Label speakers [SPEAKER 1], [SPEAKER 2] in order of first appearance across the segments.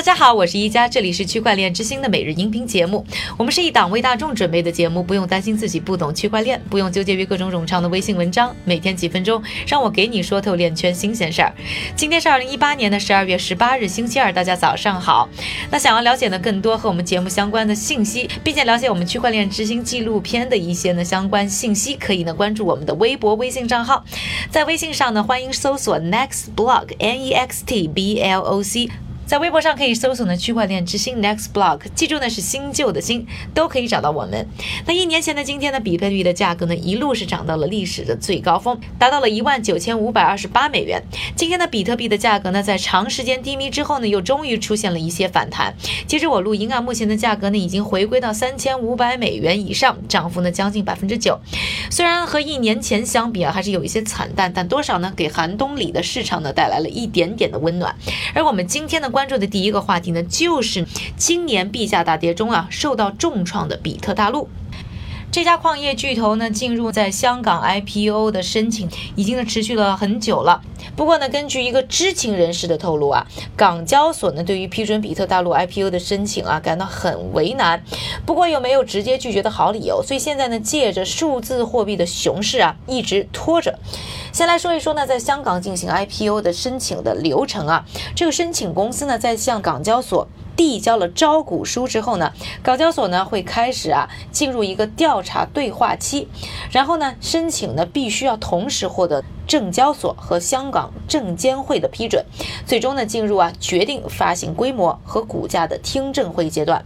[SPEAKER 1] 大家好，我是一加，这里是区块链之星的每日音频节目。我们是一档为大众准备的节目，不用担心自己不懂区块链，不用纠结于各种冗长的微信文章，每天几分钟，让我给你说透链圈新鲜事儿。今天是二零一八年的十二月十八日，星期二，大家早上好。那想要了解呢更多和我们节目相关的信息，并且了解我们区块链之星纪录片的一些呢相关信息，可以呢关注我们的微博、微信账号。在微信上呢，欢迎搜索 Next Blog N E X T B L O C。在微博上可以搜索呢区块链之星 Next Block，记住呢是新旧的新都可以找到我们。那一年前的今天呢，比特币的价格呢一路是涨到了历史的最高峰，达到了一万九千五百二十八美元。今天的比特币的价格呢，在长时间低迷之后呢，又终于出现了一些反弹。截止我录音啊，目前的价格呢已经回归到三千五百美元以上，涨幅呢将近百分之九。虽然和一年前相比啊，还是有一些惨淡，但多少呢给寒冬里的市场呢带来了一点点的温暖。而我们今天的关。关注的第一个话题呢，就是今年币价大跌中啊，受到重创的比特大陆。这家矿业巨头呢，进入在香港 IPO 的申请已经呢持续了很久了。不过呢，根据一个知情人士的透露啊，港交所呢对于批准比特大陆 IPO 的申请啊感到很为难。不过又没有直接拒绝的好理由，所以现在呢借着数字货币的熊市啊，一直拖着。先来说一说呢，在香港进行 IPO 的申请的流程啊，这个申请公司呢在向港交所。递交了招股书之后呢，港交所呢会开始啊进入一个调查对话期，然后呢申请呢必须要同时获得证交所和香港证监会的批准，最终呢进入啊决定发行规模和股价的听证会阶段。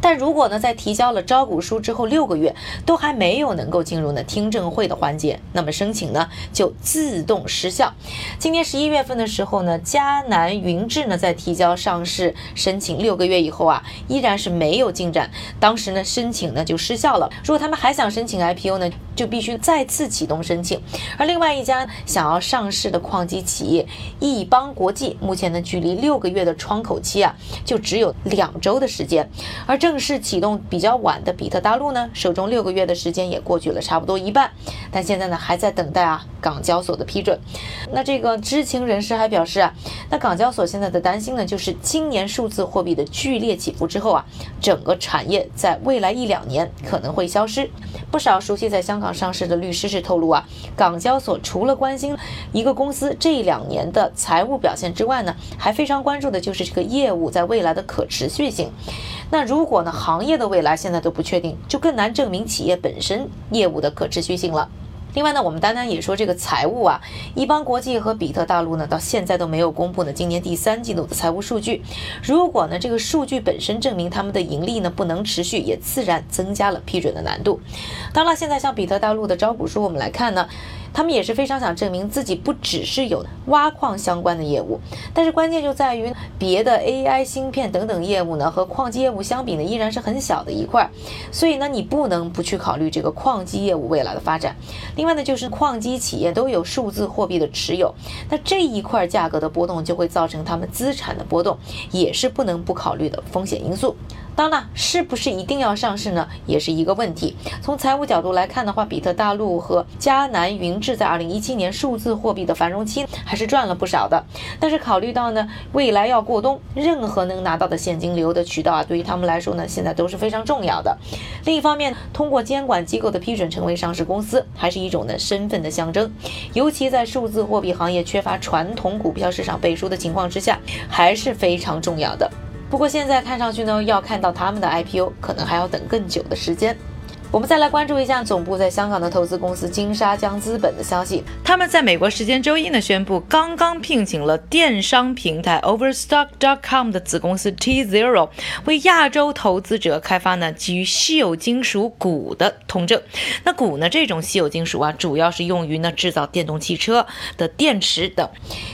[SPEAKER 1] 但如果呢，在提交了招股书之后六个月都还没有能够进入呢听证会的环节，那么申请呢就自动失效。今年十一月份的时候呢，迦南云智呢在提交上市申请六个月以后啊，依然是没有进展，当时呢申请呢就失效了。如果他们还想申请 IPO 呢，就必须再次启动申请。而另外一家想要上市的矿机企业亿邦国际，目前呢距离六个月的窗口期啊，就只有两周的时间，而。正式启动比较晚的比特大陆呢，手中六个月的时间也过去了，差不多一半，但现在呢还在等待啊港交所的批准。那这个知情人士还表示啊，那港交所现在的担心呢，就是今年数字货币的剧烈起伏之后啊，整个产业在未来一两年可能会消失。不少熟悉在香港上市的律师是透露啊，港交所除了关心一个公司这两年的财务表现之外呢，还非常关注的就是这个业务在未来的可持续性。那如果呢，行业的未来现在都不确定，就更难证明企业本身业务的可持续性了。另外呢，我们单单也说这个财务啊，一邦国际和比特大陆呢，到现在都没有公布呢今年第三季度的财务数据。如果呢这个数据本身证明他们的盈利呢不能持续，也自然增加了批准的难度。当然，现在像比特大陆的招股书，我们来看呢。他们也是非常想证明自己不只是有挖矿相关的业务，但是关键就在于别的 AI 芯片等等业务呢，和矿机业务相比呢，依然是很小的一块，所以呢，你不能不去考虑这个矿机业务未来的发展。另外呢，就是矿机企业都有数字货币的持有，那这一块价格的波动就会造成他们资产的波动，也是不能不考虑的风险因素。当然，是不是一定要上市呢，也是一个问题。从财务角度来看的话，比特大陆和迦南云是在二零一七年数字货币的繁荣期还是赚了不少的。但是考虑到呢，未来要过冬，任何能拿到的现金流的渠道啊，对于他们来说呢，现在都是非常重要的。另一方面，通过监管机构的批准成为上市公司，还是一种呢身份的象征。尤其在数字货币行业缺乏传统股票市场背书的情况之下，还是非常重要的。不过现在看上去呢，要看到他们的 IPO，可能还要等更久的时间。我们再来关注一下总部在香港的投资公司金沙江资本的消息。他们在美国时间周一呢宣布，刚刚聘请了电商平台 Overstock.com 的子公司 T Zero，为亚洲投资者开发呢基于稀有金属钴的通证。那钴呢这种稀有金属啊，主要是用于呢制造电动汽车的电池等。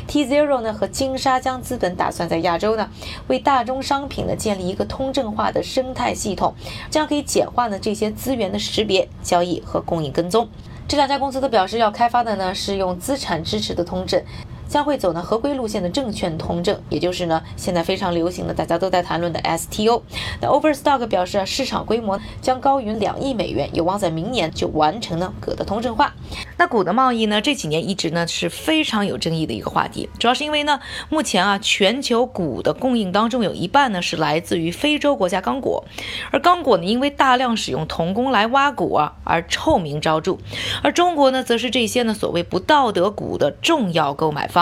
[SPEAKER 1] T Zero 呢和金沙江资本打算在亚洲呢为大宗商品呢建立一个通证化的生态系统，这样可以简化呢这些资源。的识别、交易和供应跟踪，这两家公司都表示要开发的呢是用资产支持的通证。将会走呢合规路线的证券通证，也就是呢现在非常流行的大家都在谈论的 STO。那 Overstock 表示啊，市场规模将高于两亿美元，有望在明年就完成呢铬的通证化。那钴的贸易呢这几年一直呢是非常有争议的一个话题，主要是因为呢目前啊全球钴的供应当中有一半呢是来自于非洲国家刚果，而刚果呢因为大量使用童工来挖钴啊而臭名昭著，而中国呢则是这些呢所谓不道德钴的重要购买方。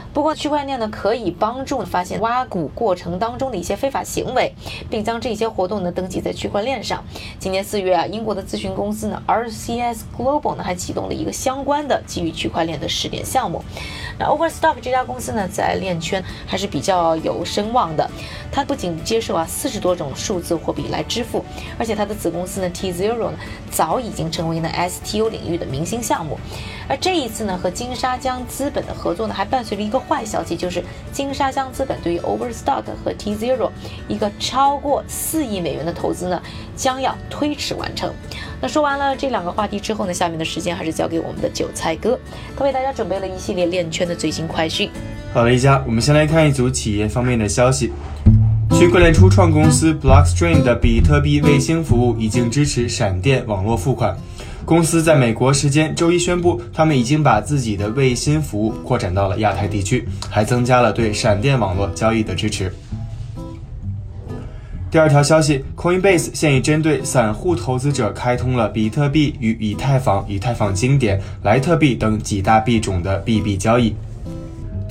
[SPEAKER 1] 不过，区块链呢可以帮助发现挖谷过程当中的一些非法行为，并将这些活动呢登记在区块链上。今年四月啊，英国的咨询公司呢 RCS Global 呢还启动了一个相关的基于区块链的试点项目。那 Overstock 这家公司呢在链圈还是比较有声望的，它不仅接受啊四十多种数字货币来支付，而且它的子公司呢 T Zero 呢早已经成为呢 STO 领域的明星项目。而这一次呢和金沙江资本的合作呢还伴随着一个。坏消息就是，金沙江资本对于 Overstock 和 T Zero 一个超过四亿美元的投资呢，将要推迟完成。那说完了这两个话题之后呢，下面的时间还是交给我们的韭菜哥，他为大家准备了一系列链圈的最新快讯。
[SPEAKER 2] 好了，一家，我们先来看一组企业方面的消息。区块链初创公司 Blockstream 的比特币卫星服务已经支持闪电网络付款。公司在美国时间周一宣布，他们已经把自己的卫星服务扩展到了亚太地区，还增加了对闪电网络交易的支持。第二条消息，Coinbase 现已针对散户投资者开通了比特币与以太坊、以太坊经典、莱特币等几大币种的币币交易。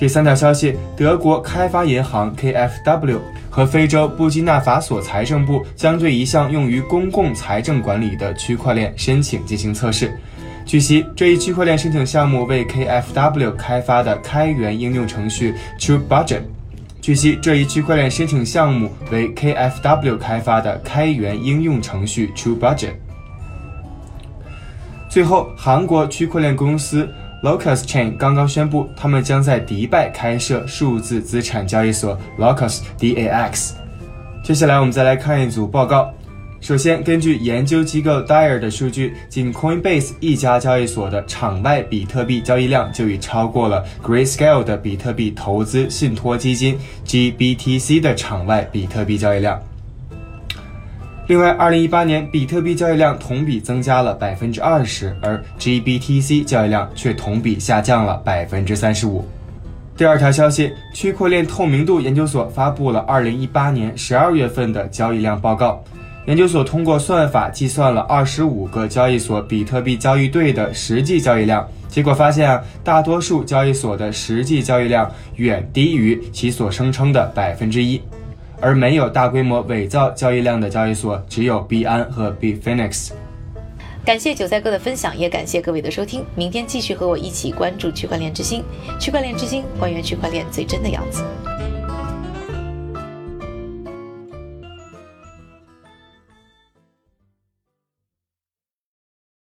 [SPEAKER 2] 第三条消息，德国开发银行 KfW。和非洲布基纳法索财政部将对一项用于公共财政管理的区块链申请进行测试。据悉，这一区块链申请项目为 KFW 开发的开源应用程序 True Budget。据悉，这一区块链申请项目为 KFW 开发的开源应用程序 True Budget。最后，韩国区块链公司。Locus Chain 刚刚宣布，他们将在迪拜开设数字资产交易所 Locus DAX。接下来，我们再来看一组报告。首先，根据研究机构 Dyer 的数据，仅 Coinbase 一家交易所的场外比特币交易量就已超过了 Grayscale 的比特币投资信托基金 GBTC 的场外比特币交易量。另外，二零一八年比特币交易量同比增加了百分之二十，而 GBTC 交易量却同比下降了百分之三十五。第二条消息，区块链透明度研究所发布了二零一八年十二月份的交易量报告。研究所通过算法计算了二十五个交易所比特币交易对的实际交易量，结果发现啊，大多数交易所的实际交易量远低于其所声称的百分之一。而没有大规模伪造交易量的交易所只有币安和 b f i n i x。
[SPEAKER 1] 感谢韭菜哥的分享，也感谢各位的收听。明天继续和我一起关注区块链之星，区块链之星还原区块链最真的样子。